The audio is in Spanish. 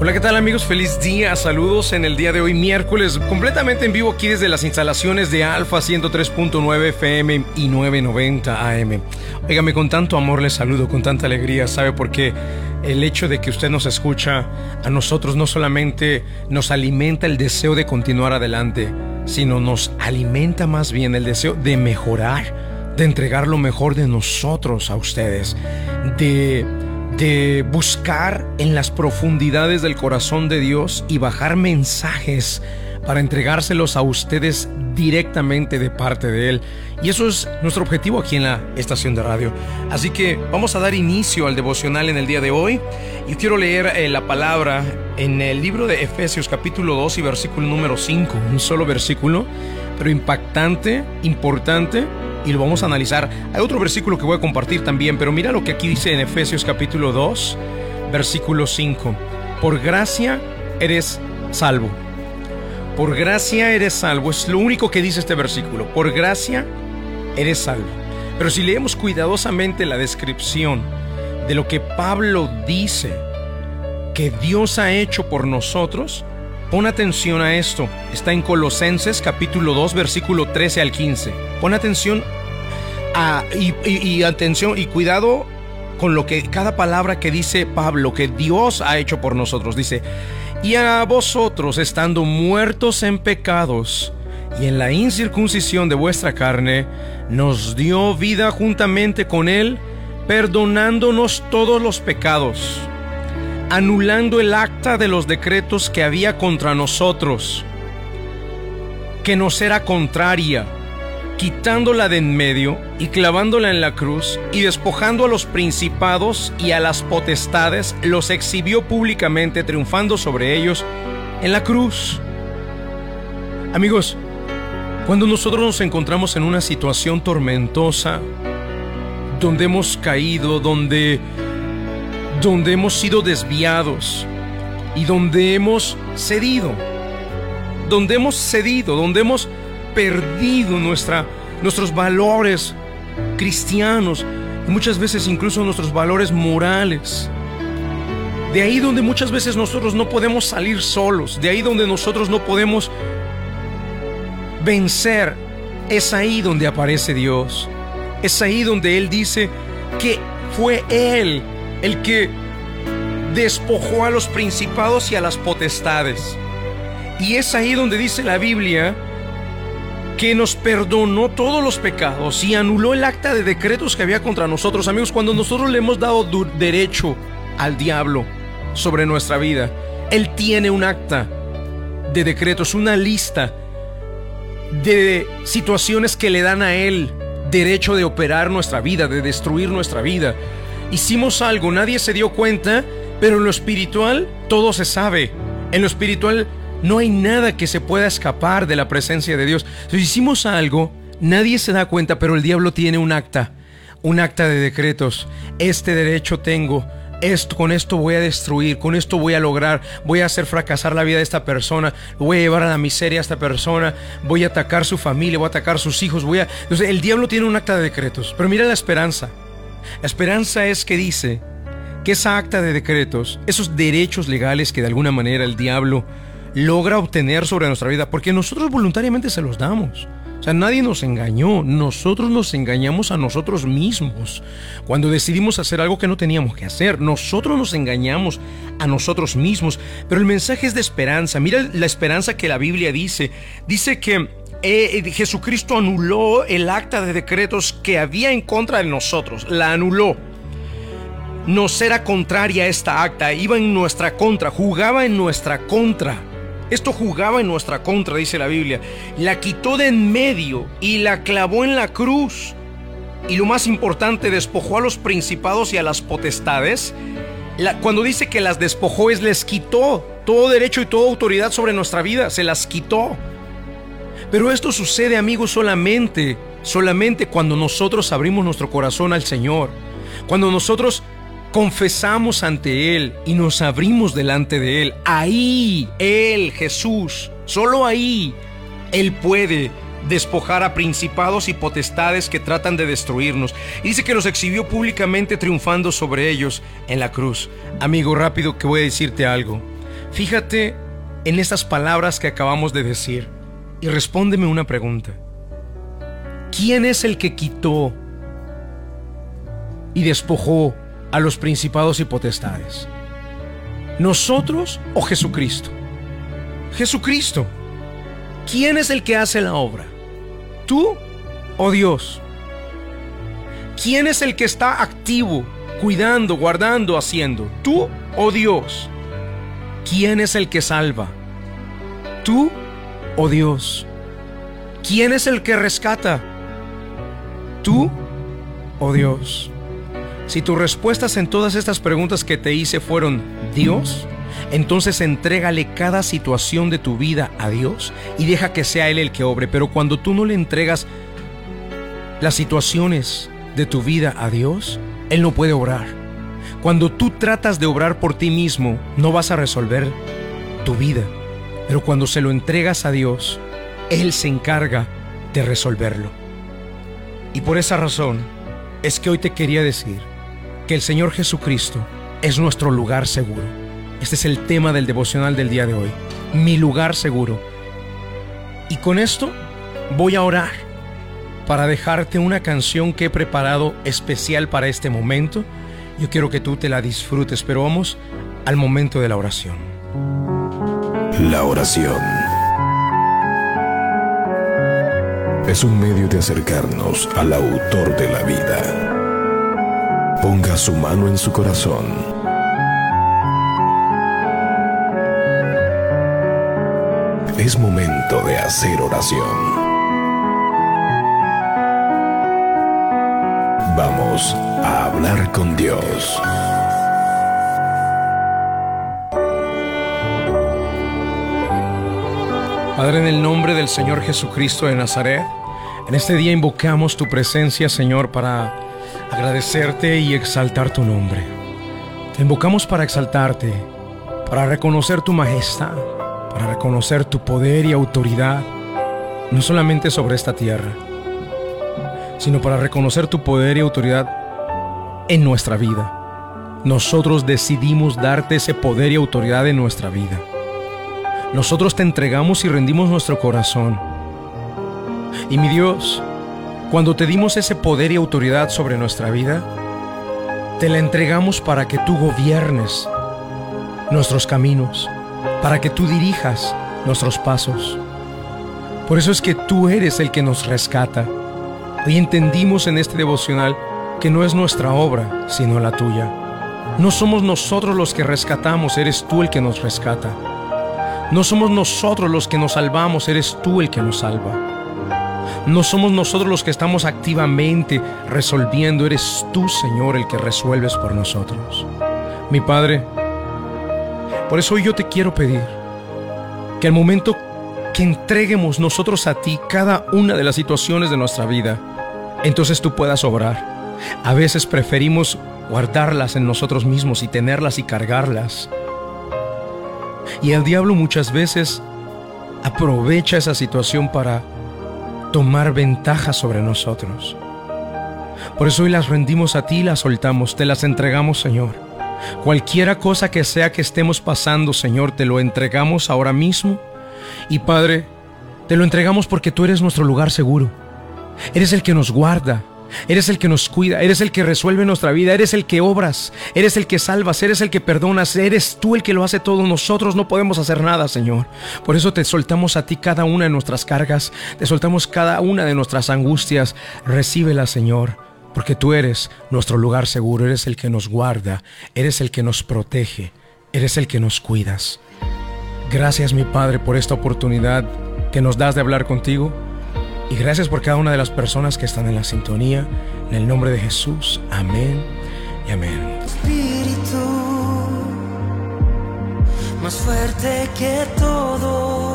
Hola, ¿qué tal amigos? Feliz día, saludos en el día de hoy, miércoles, completamente en vivo aquí desde las instalaciones de Alfa 103.9 FM y 990 AM. Óigame, con tanto amor les saludo, con tanta alegría, ¿sabe por qué? El hecho de que usted nos escucha a nosotros no solamente nos alimenta el deseo de continuar adelante, sino nos alimenta más bien el deseo de mejorar, de entregar lo mejor de nosotros a ustedes, de de buscar en las profundidades del corazón de Dios y bajar mensajes para entregárselos a ustedes directamente de parte de Él. Y eso es nuestro objetivo aquí en la estación de radio. Así que vamos a dar inicio al devocional en el día de hoy. Y quiero leer eh, la palabra en el libro de Efesios capítulo 2 y versículo número 5. Un solo versículo, pero impactante, importante y lo vamos a analizar. Hay otro versículo que voy a compartir también, pero mira lo que aquí dice en Efesios capítulo 2, versículo 5. Por gracia eres salvo. Por gracia eres salvo. Es lo único que dice este versículo. Por gracia eres salvo. Pero si leemos cuidadosamente la descripción de lo que Pablo dice que Dios ha hecho por nosotros, Pon atención a esto. Está en Colosenses capítulo 2 versículo 13 al 15. Pon atención a, y, atención y cuidado con lo que cada palabra que dice Pablo que Dios ha hecho por nosotros. Dice, y a vosotros estando muertos en pecados y en la incircuncisión de vuestra carne, nos dio vida juntamente con Él, perdonándonos todos los pecados anulando el acta de los decretos que había contra nosotros, que nos era contraria, quitándola de en medio y clavándola en la cruz, y despojando a los principados y a las potestades, los exhibió públicamente, triunfando sobre ellos en la cruz. Amigos, cuando nosotros nos encontramos en una situación tormentosa, donde hemos caído, donde donde hemos sido desviados y donde hemos cedido, donde hemos cedido, donde hemos perdido nuestra, nuestros valores cristianos y muchas veces incluso nuestros valores morales. De ahí donde muchas veces nosotros no podemos salir solos, de ahí donde nosotros no podemos vencer, es ahí donde aparece Dios. Es ahí donde Él dice que fue Él el que despojó a los principados y a las potestades. Y es ahí donde dice la Biblia que nos perdonó todos los pecados y anuló el acta de decretos que había contra nosotros. Amigos, cuando nosotros le hemos dado derecho al diablo sobre nuestra vida, Él tiene un acta de decretos, una lista de situaciones que le dan a Él derecho de operar nuestra vida, de destruir nuestra vida hicimos algo, nadie se dio cuenta, pero en lo espiritual todo se sabe. En lo espiritual no hay nada que se pueda escapar de la presencia de Dios. Si hicimos algo, nadie se da cuenta, pero el diablo tiene un acta, un acta de decretos. Este derecho tengo. Esto, con esto voy a destruir, con esto voy a lograr, voy a hacer fracasar la vida de esta persona, voy a llevar a la miseria a esta persona, voy a atacar su familia, voy a atacar sus hijos, voy a... Entonces, el diablo tiene un acta de decretos, pero mira la esperanza. La esperanza es que dice que esa acta de decretos, esos derechos legales que de alguna manera el diablo logra obtener sobre nuestra vida, porque nosotros voluntariamente se los damos. O sea, nadie nos engañó, nosotros nos engañamos a nosotros mismos. Cuando decidimos hacer algo que no teníamos que hacer, nosotros nos engañamos a nosotros mismos. Pero el mensaje es de esperanza. Mira la esperanza que la Biblia dice. Dice que eh, eh, Jesucristo anuló el acta de decretos que había en contra de nosotros, la anuló. Nos era contraria esta acta, iba en nuestra contra, jugaba en nuestra contra. Esto jugaba en nuestra contra, dice la Biblia. La quitó de en medio y la clavó en la cruz. Y lo más importante, despojó a los principados y a las potestades. cuando dice que las despojó es les quitó todo derecho y toda autoridad sobre nuestra vida, se las quitó. Pero esto sucede, amigos, solamente, solamente cuando nosotros abrimos nuestro corazón al Señor. Cuando nosotros confesamos ante Él y nos abrimos delante de Él. Ahí, Él, Jesús, solo ahí, Él puede despojar a principados y potestades que tratan de destruirnos. Y dice que los exhibió públicamente triunfando sobre ellos en la cruz. Amigo, rápido que voy a decirte algo. Fíjate en estas palabras que acabamos de decir y respóndeme una pregunta. ¿Quién es el que quitó y despojó a los principados y potestades? ¿Nosotros o Jesucristo? Jesucristo. ¿Quién es el que hace la obra? ¿Tú o Dios? ¿Quién es el que está activo, cuidando, guardando, haciendo? ¿Tú o Dios? ¿Quién es el que salva? ¿Tú o Dios? ¿Quién es el que rescata? ¿Tú o Dios? Si tus respuestas en todas estas preguntas que te hice fueron Dios, entonces entrégale cada situación de tu vida a Dios y deja que sea Él el que obre. Pero cuando tú no le entregas las situaciones de tu vida a Dios, Él no puede obrar. Cuando tú tratas de obrar por ti mismo, no vas a resolver tu vida. Pero cuando se lo entregas a Dios, Él se encarga de resolverlo. Y por esa razón es que hoy te quería decir que el Señor Jesucristo es nuestro lugar seguro. Este es el tema del devocional del día de hoy. Mi lugar seguro. Y con esto voy a orar para dejarte una canción que he preparado especial para este momento. Yo quiero que tú te la disfrutes, pero vamos al momento de la oración. La oración es un medio de acercarnos al autor de la vida. Ponga su mano en su corazón. Es momento de hacer oración. Vamos a hablar con Dios. Padre, en el nombre del Señor Jesucristo de Nazaret, en este día invocamos tu presencia, Señor, para agradecerte y exaltar tu nombre. Te invocamos para exaltarte, para reconocer tu majestad, para reconocer tu poder y autoridad, no solamente sobre esta tierra, sino para reconocer tu poder y autoridad en nuestra vida. Nosotros decidimos darte ese poder y autoridad en nuestra vida. Nosotros te entregamos y rendimos nuestro corazón. Y mi Dios, cuando te dimos ese poder y autoridad sobre nuestra vida, te la entregamos para que tú gobiernes nuestros caminos, para que tú dirijas nuestros pasos. Por eso es que tú eres el que nos rescata Hoy entendimos en este devocional que no es nuestra obra, sino la tuya. No somos nosotros los que rescatamos, eres tú el que nos rescata. No somos nosotros los que nos salvamos, eres tú el que nos salva. No somos nosotros los que estamos activamente resolviendo, eres tú, Señor, el que resuelves por nosotros. Mi Padre, por eso hoy yo te quiero pedir que al momento que entreguemos nosotros a ti cada una de las situaciones de nuestra vida, entonces tú puedas obrar. A veces preferimos guardarlas en nosotros mismos y tenerlas y cargarlas. Y el diablo muchas veces aprovecha esa situación para tomar ventaja sobre nosotros. Por eso hoy las rendimos a ti las soltamos, te las entregamos, Señor. Cualquiera cosa que sea que estemos pasando, Señor, te lo entregamos ahora mismo. Y Padre, te lo entregamos porque tú eres nuestro lugar seguro. Eres el que nos guarda. Eres el que nos cuida, eres el que resuelve nuestra vida, eres el que obras, eres el que salvas, eres el que perdonas, eres tú el que lo hace todo. Nosotros no podemos hacer nada, Señor. Por eso te soltamos a ti cada una de nuestras cargas, te soltamos cada una de nuestras angustias. Recíbela, Señor, porque tú eres nuestro lugar seguro, eres el que nos guarda, eres el que nos protege, eres el que nos cuidas. Gracias, mi Padre, por esta oportunidad que nos das de hablar contigo. Y gracias por cada una de las personas que están en la sintonía. En el nombre de Jesús. Amén y amén. Espíritu, más fuerte que todo